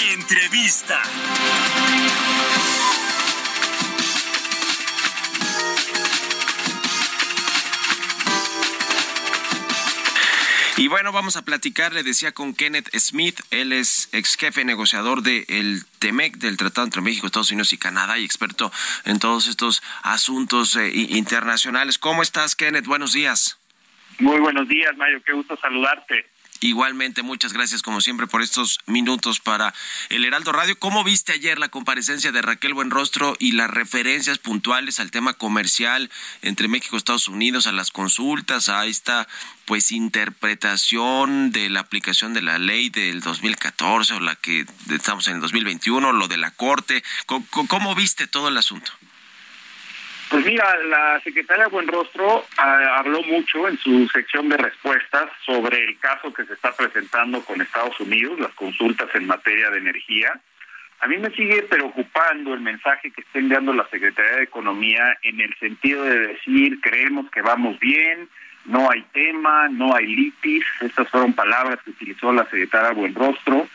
Entrevista. Y bueno, vamos a platicar, le decía con Kenneth Smith, él es ex jefe negociador del TEMEC, del Tratado entre México, Estados Unidos y Canadá, y experto en todos estos asuntos eh, internacionales. ¿Cómo estás, Kenneth? Buenos días. Muy buenos días, Mario. Qué gusto saludarte. Igualmente, muchas gracias como siempre por estos minutos para el Heraldo Radio. ¿Cómo viste ayer la comparecencia de Raquel Buenrostro y las referencias puntuales al tema comercial entre México y Estados Unidos, a las consultas, a esta pues interpretación de la aplicación de la ley del 2014 o la que estamos en el 2021, lo de la Corte? ¿Cómo, cómo viste todo el asunto? Pues mira, la secretaria Buenrostro ah, habló mucho en su sección de respuestas sobre el caso que se está presentando con Estados Unidos, las consultas en materia de energía. A mí me sigue preocupando el mensaje que está enviando la Secretaría de Economía en el sentido de decir creemos que vamos bien, no hay tema, no hay litis. Estas fueron palabras que utilizó la secretaria Buenrostro.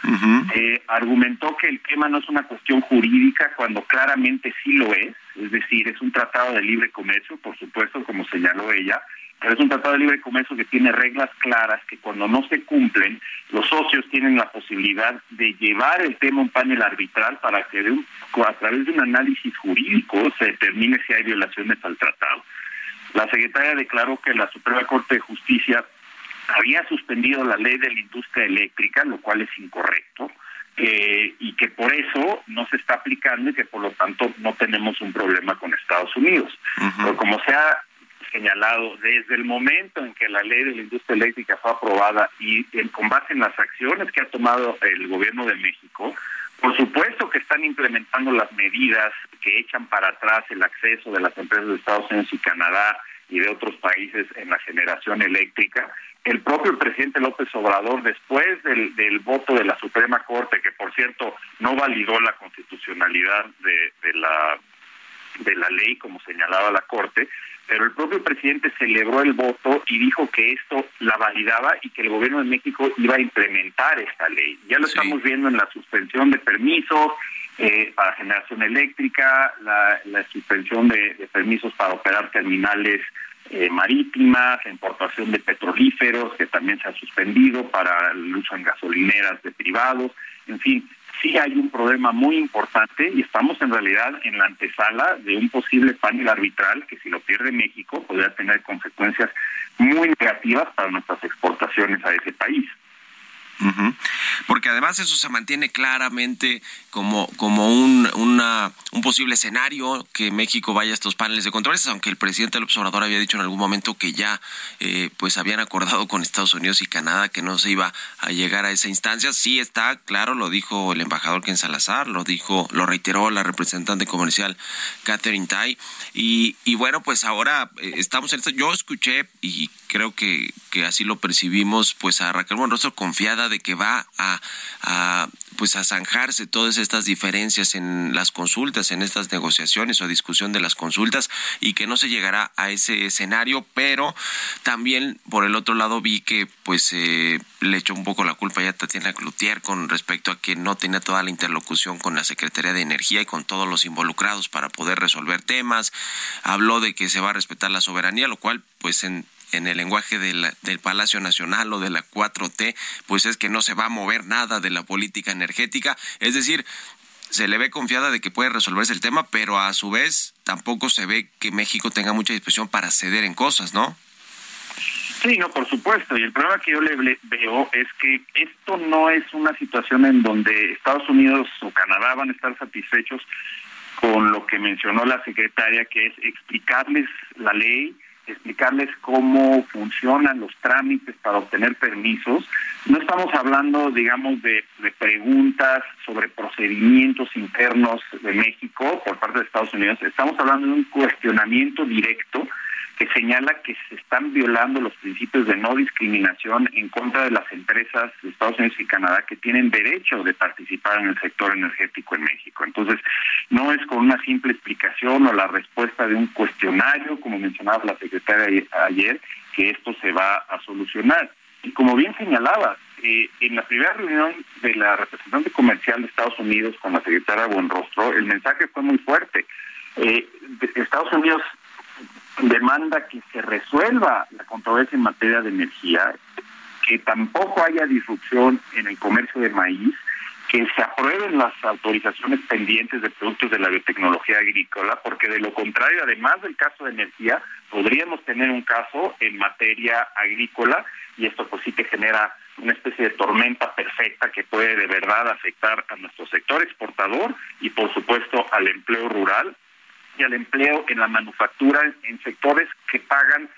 Eh, argumentó que el tema no es una cuestión jurídica cuando claramente sí lo es, es decir, es un tratado de libre comercio, por supuesto, como señaló ella, pero es un tratado de libre comercio que tiene reglas claras que cuando no se cumplen, los socios tienen la posibilidad de llevar el tema a un panel arbitral para que de un- a través de un análisis jurídico se determine si hay violaciones al tratado. La secretaria declaró que la Suprema Corte de Justicia había suspendido la ley de la industria eléctrica, lo cual es incorrecto, eh, y que por eso no se está aplicando y que por lo tanto no tenemos un problema con Estados Unidos. Pero como se ha señalado, desde el momento en que la ley de la industria eléctrica fue aprobada y en, con base en las acciones que ha tomado el gobierno de México, por supuesto que están implementando las medidas que echan para atrás el acceso de las empresas de Estados Unidos y Canadá y de otros países en la generación eléctrica. El propio presidente López Obrador, después del, del voto de la Suprema Corte, que por cierto no validó la constitucionalidad de, de la de la ley, como señalaba la Corte, pero el propio presidente celebró el voto y dijo que esto la validaba y que el gobierno de México iba a implementar esta ley. Ya lo estamos viendo en la suspensión de permisos eh, para generación eléctrica, la, la suspensión de, de permisos para operar terminales eh, marítimas, la importación de petrolíferos, que también se ha suspendido para el uso en gasolineras de privados, en fin, sí hay un problema muy importante y estamos en realidad en la antesala de un posible panel arbitral que si lo pierde México podría tener consecuencias muy negativas para nuestras exportaciones a ese país. Ujú. Además eso se mantiene claramente como, como un, un posible escenario que México vaya a estos paneles de controles, aunque el presidente López Obrador había dicho en algún momento que ya eh, pues habían acordado con Estados Unidos y Canadá que no se iba a llegar a esa instancia. Sí está claro, lo dijo el embajador Ken Salazar, lo dijo, lo reiteró la representante comercial Catherine Tai. Y, y bueno, pues ahora eh, estamos en esto. Yo escuché y creo que, que así lo percibimos, pues a Raquel Monroso confiada de que va a, a pues a zanjarse todas estas diferencias en las consultas, en estas negociaciones o discusión de las consultas y que no se llegará a ese escenario, pero también por el otro lado vi que pues eh, le echó un poco la culpa ya a Tatiana Cloutier con respecto a que no tenía toda la interlocución con la Secretaría de Energía y con todos los involucrados para poder resolver temas, habló de que se va a respetar la soberanía, lo cual pues en en el lenguaje del Palacio Nacional o de la 4T, pues es que no se va a mover nada de la política energética. Es decir, se le ve confiada de que puede resolverse el tema, pero a su vez tampoco se ve que México tenga mucha disposición para ceder en cosas, ¿no? Sí, no, por supuesto. Y el problema que yo le veo es que esto no es una situación en donde Estados Unidos o Canadá van a estar satisfechos con lo que mencionó la secretaria, que es explicarles la ley, explicarles cómo funcionan los trámites para obtener permisos. No estamos hablando, digamos, de, preguntas sobre procedimientos internos de México por parte de Estados Unidos. Estamos hablando de un cuestionamiento directo que señala que se están violando los principios de no discriminación en contra de las empresas de Estados Unidos y Canadá que tienen derecho de participar en el sector energético en México. Entonces, no es con una simple explicación o la respuesta de un cuestionario, como mencionaba la secretaria ayer, que esto se va a solucionar. Y como bien señalaba, eh, en la primera reunión de la representante comercial de Estados Unidos con la secretaria Buenrostro, el mensaje fue muy fuerte. Eh, Estados Unidos demanda que se resuelva la controversia en materia de energía, que tampoco haya disrupción en el comercio de maíz, que se aprueben las autorizaciones pendientes de productos de la biotecnología agrícola, porque de lo contrario, además del caso de energía, podríamos tener un caso en materia agrícola y esto pues sí que genera una especie de tormenta perfecta que puede de verdad afectar a nuestro sector exportador y por supuesto al empleo rural y al empleo en la manufactura en sectores que pagan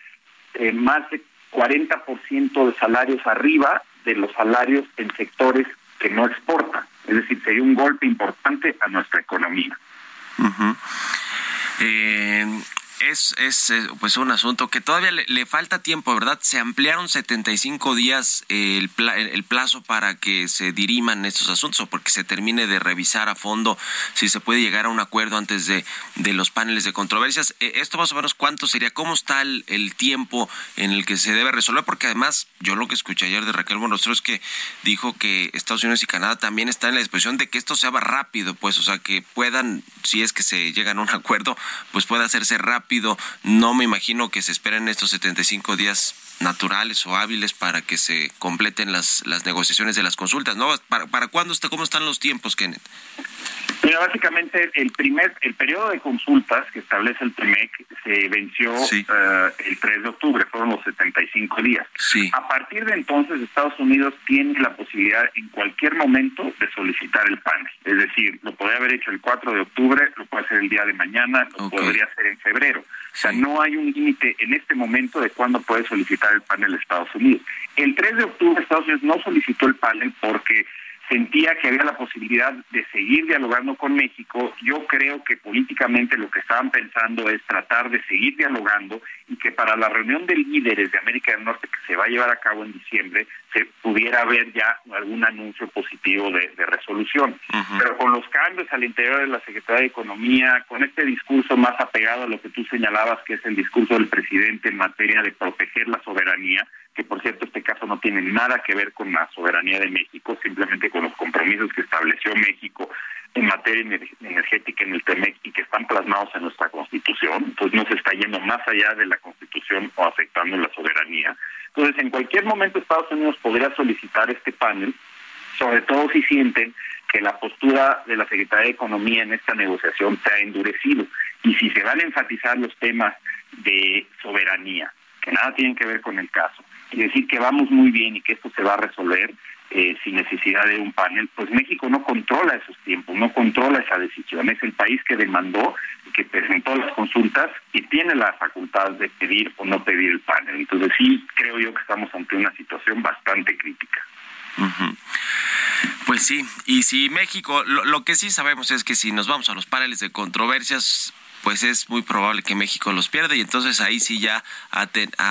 eh, más de 40% de salarios arriba de los salarios en sectores que no exportan. Es decir, sería un golpe importante a nuestra economía es, es eh, pues un asunto que todavía le, falta tiempo, ¿verdad? Se ampliaron 75 días el, el plazo para que se diriman estos asuntos o porque se termine de revisar a fondo si se puede llegar a un acuerdo antes de, de los paneles de controversias. Eh, ¿Esto más o menos cuánto sería? ¿Cómo está el, tiempo en el que se debe resolver? Porque además yo lo que escuché ayer de Raquel Bonostro es que dijo que Estados Unidos y Canadá también están en la disposición de que esto se haga rápido, pues, o sea, que puedan, si es que se llegan a un acuerdo, pues pueda hacerse rápido no me imagino que se esperen estos 75 días naturales o hábiles para que se completen las, las negociaciones de las consultas, ¿no? ¿Para, para cuándo está, cómo están los tiempos, Kenneth? Mira, básicamente el primer, el periodo de consultas que establece el PRIMEC se venció eh, el 3 de octubre, fueron los 75 días. A partir de entonces Estados Unidos tiene la posibilidad en cualquier momento de solicitar el panel. Es decir, lo podría haber hecho el 4 de octubre, lo puede hacer el día de mañana, lo podría hacer en febrero. O sea, no hay un límite en este momento de cuándo puede solicitar el panel Estados Unidos. El 3 de octubre Estados Unidos no solicitó el panel porque sentía que había la posibilidad de seguir dialogando con México. Yo creo que políticamente lo que estaban pensando es tratar de seguir dialogando y que para la reunión de líderes de América del Norte que se va a llevar a cabo en diciembre se pudiera ver ya algún anuncio positivo de, resolución. Pero con los cambios al interior de la Secretaría de Economía, con este discurso más apegado a lo que tú señalabas, que es el discurso del presidente en materia de proteger la soberanía, que por cierto este caso no tiene nada que ver con la soberanía de México, simplemente con los compromisos que estableció México en materia energética en el TEMEC y que están plasmados en nuestra Constitución, pues no se está yendo más allá de la Constitución o afectando la soberanía. Entonces, en cualquier momento Estados Unidos podría solicitar este panel, sobre todo si sienten que la postura de la Secretaría de Economía en esta negociación se ha endurecido y si se van a enfatizar los temas de soberanía, que nada tienen que ver con el caso, y decir que vamos muy bien y que esto se va a resolver eh, sin necesidad de un panel, pues México no controla esos tiempos, no controla esa decisión. Es el país que demandó, que presentó las consultas y tiene la facultad de pedir o no pedir el panel. Entonces sí creo yo que estamos ante una situación bastante crítica. Pues sí, y si México, lo, que sí sabemos es que si nos vamos a los paneles de controversias, pues es muy probable que México los pierda y entonces ahí sí ya a,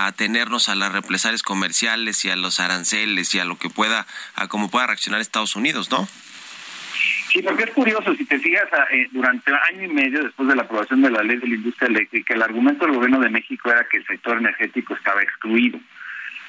atenernos a las represalias comerciales y a los aranceles y a lo que pueda, a cómo pueda reaccionar Estados Unidos, ¿no? Sí, porque es curioso, si te fijas, eh, durante año y medio después de la aprobación de la ley de la industria eléctrica, el argumento del gobierno de México era que el sector energético estaba excluido.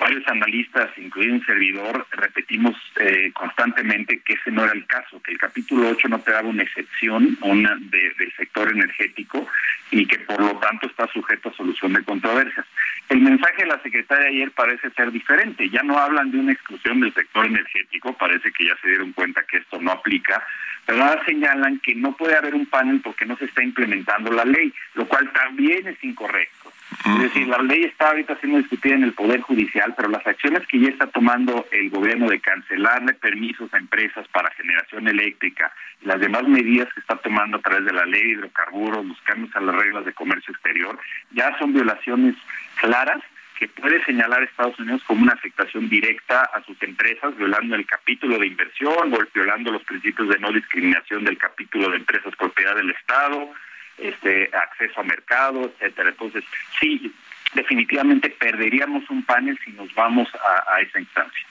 Varios analistas, incluido un servidor, repetimos eh, constantemente que ese no era el caso, que el capítulo 8 no te daba una excepción una del sector energético y que por lo tanto está sujeto a solución de controversias. El mensaje de la secretaria ayer parece ser diferente, ya no hablan de una exclusión del sector energético, parece que ya se dieron cuenta que esto no aplica, pero ahora señalan que no puede haber un panel porque no se está implementando la ley, lo cual también es incorrecto. Es decir, la ley está ahorita siendo discutida en el Poder Judicial, pero las acciones que ya está tomando el gobierno de cancelarle permisos a empresas para generación eléctrica las demás medidas que está tomando a través de la ley de hidrocarburos, los cambios a las reglas de comercio exterior, ya son violaciones claras que puede señalar a Estados Unidos como una afectación directa a sus empresas, violando el capítulo de inversión o violando los principios de no discriminación del capítulo de empresas propiedad del Estado, este acceso a mercado, etcétera. Entonces, sí, definitivamente perderíamos un panel si nos vamos a esa instancia.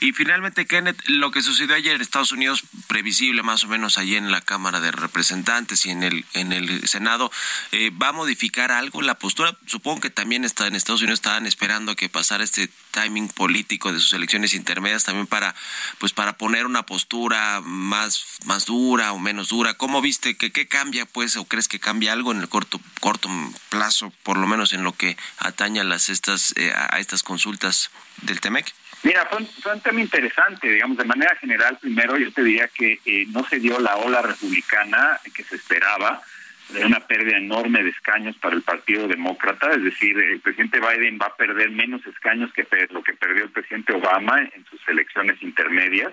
Y finalmente, Kenneth, lo que sucedió ayer en Estados Unidos, previsible más o menos allí en la Cámara de Representantes y en el en el Senado, eh, ¿va a modificar algo la postura? Supongo que también está en Estados Unidos estaban esperando que pasara este timing político de sus elecciones intermedias también para pues para poner una postura más más dura o menos dura. ¿Cómo viste que qué cambia pues o crees que cambia algo en el corto corto plazo, por lo menos en lo que atañe a las estas eh, a estas consultas del Temec? Mira, fue, un tema interesante, digamos, de manera general, primero yo te diría que eh, no se dio la ola republicana que se esperaba, de una pérdida enorme de escaños para el Partido Demócrata, es decir, el presidente Biden va a perder menos escaños que lo que perdió el presidente Obama en sus elecciones intermedias,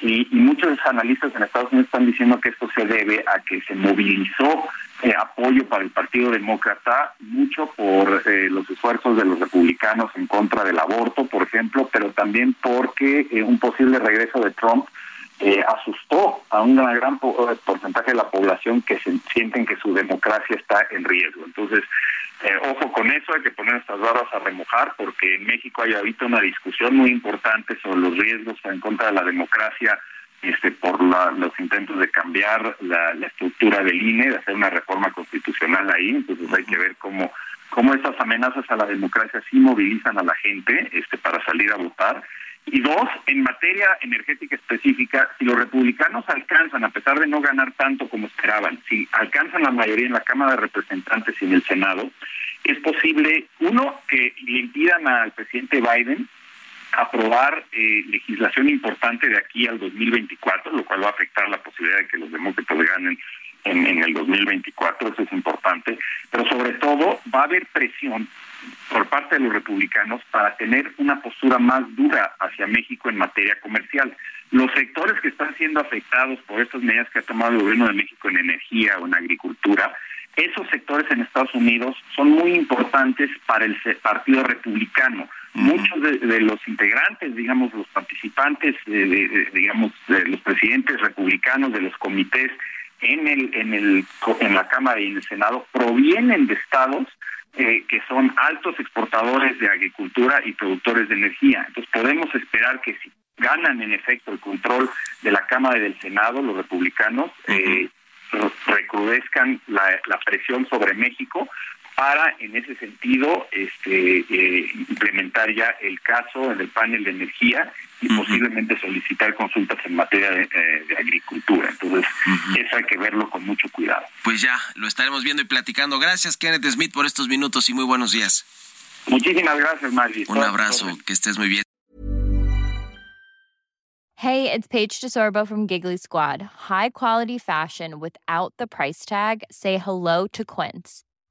y, muchos analistas en Estados Unidos están diciendo que esto se debe a que se movilizó eh, apoyo para el Partido Demócrata, mucho por eh, los esfuerzos de los republicanos en contra del aborto, por ejemplo, pero también porque eh, un posible regreso de Trump asustó a un gran porcentaje de la población que se sienten que su democracia está en riesgo. Entonces, eh, ojo con eso, hay que poner estas barbas a remojar porque en México hay ahorita una discusión muy importante sobre los riesgos en contra de la democracia este, por los intentos de cambiar la, estructura del INE, de hacer una reforma constitucional ahí, entonces hay que ver cómo cómo estas amenazas a la democracia sí movilizan a la gente este, para salir a votar. Y dos, en materia energética específica, si los republicanos alcanzan, a pesar de no ganar tanto como esperaban, si alcanzan la mayoría en la Cámara de Representantes y en el Senado, es posible, uno, que le impidan al presidente Biden aprobar eh, legislación importante de aquí al 2024, lo cual va a afectar la posibilidad de que los demócratas ganen en, en, el 2024, eso es importante, pero sobre todo va a haber presión por parte de los republicanos para tener una postura más dura hacia México en materia comercial. Los sectores que están siendo afectados por estas medidas que ha tomado el gobierno de México en energía o en agricultura, esos sectores en Estados Unidos son muy importantes para el Partido Republicano. Muchos de, los integrantes, digamos, los participantes, de, digamos, de los presidentes republicanos de los comités en el en el en la Cámara y en el Senado provienen de estados eh, que son altos exportadores de agricultura y productores de energía. Entonces podemos esperar que si ganan en efecto el control de la Cámara y del Senado, los republicanos, eh, recrudezcan la, presión sobre México para, en ese sentido, este, eh, implementar ya el caso en el panel de energía y posiblemente solicitar consultas en materia de, eh, agricultura. Entonces, eso hay que verlo con mucho cuidado. Pues ya, lo estaremos viendo y platicando. Gracias, Kenneth Smith, por estos minutos y muy buenos días. Muchísimas gracias, Maggie. Un abrazo, que estés muy bien. Hey, it's Paige DeSorbo from Giggly Squad. High quality fashion without the price tag. Say hello to Quince.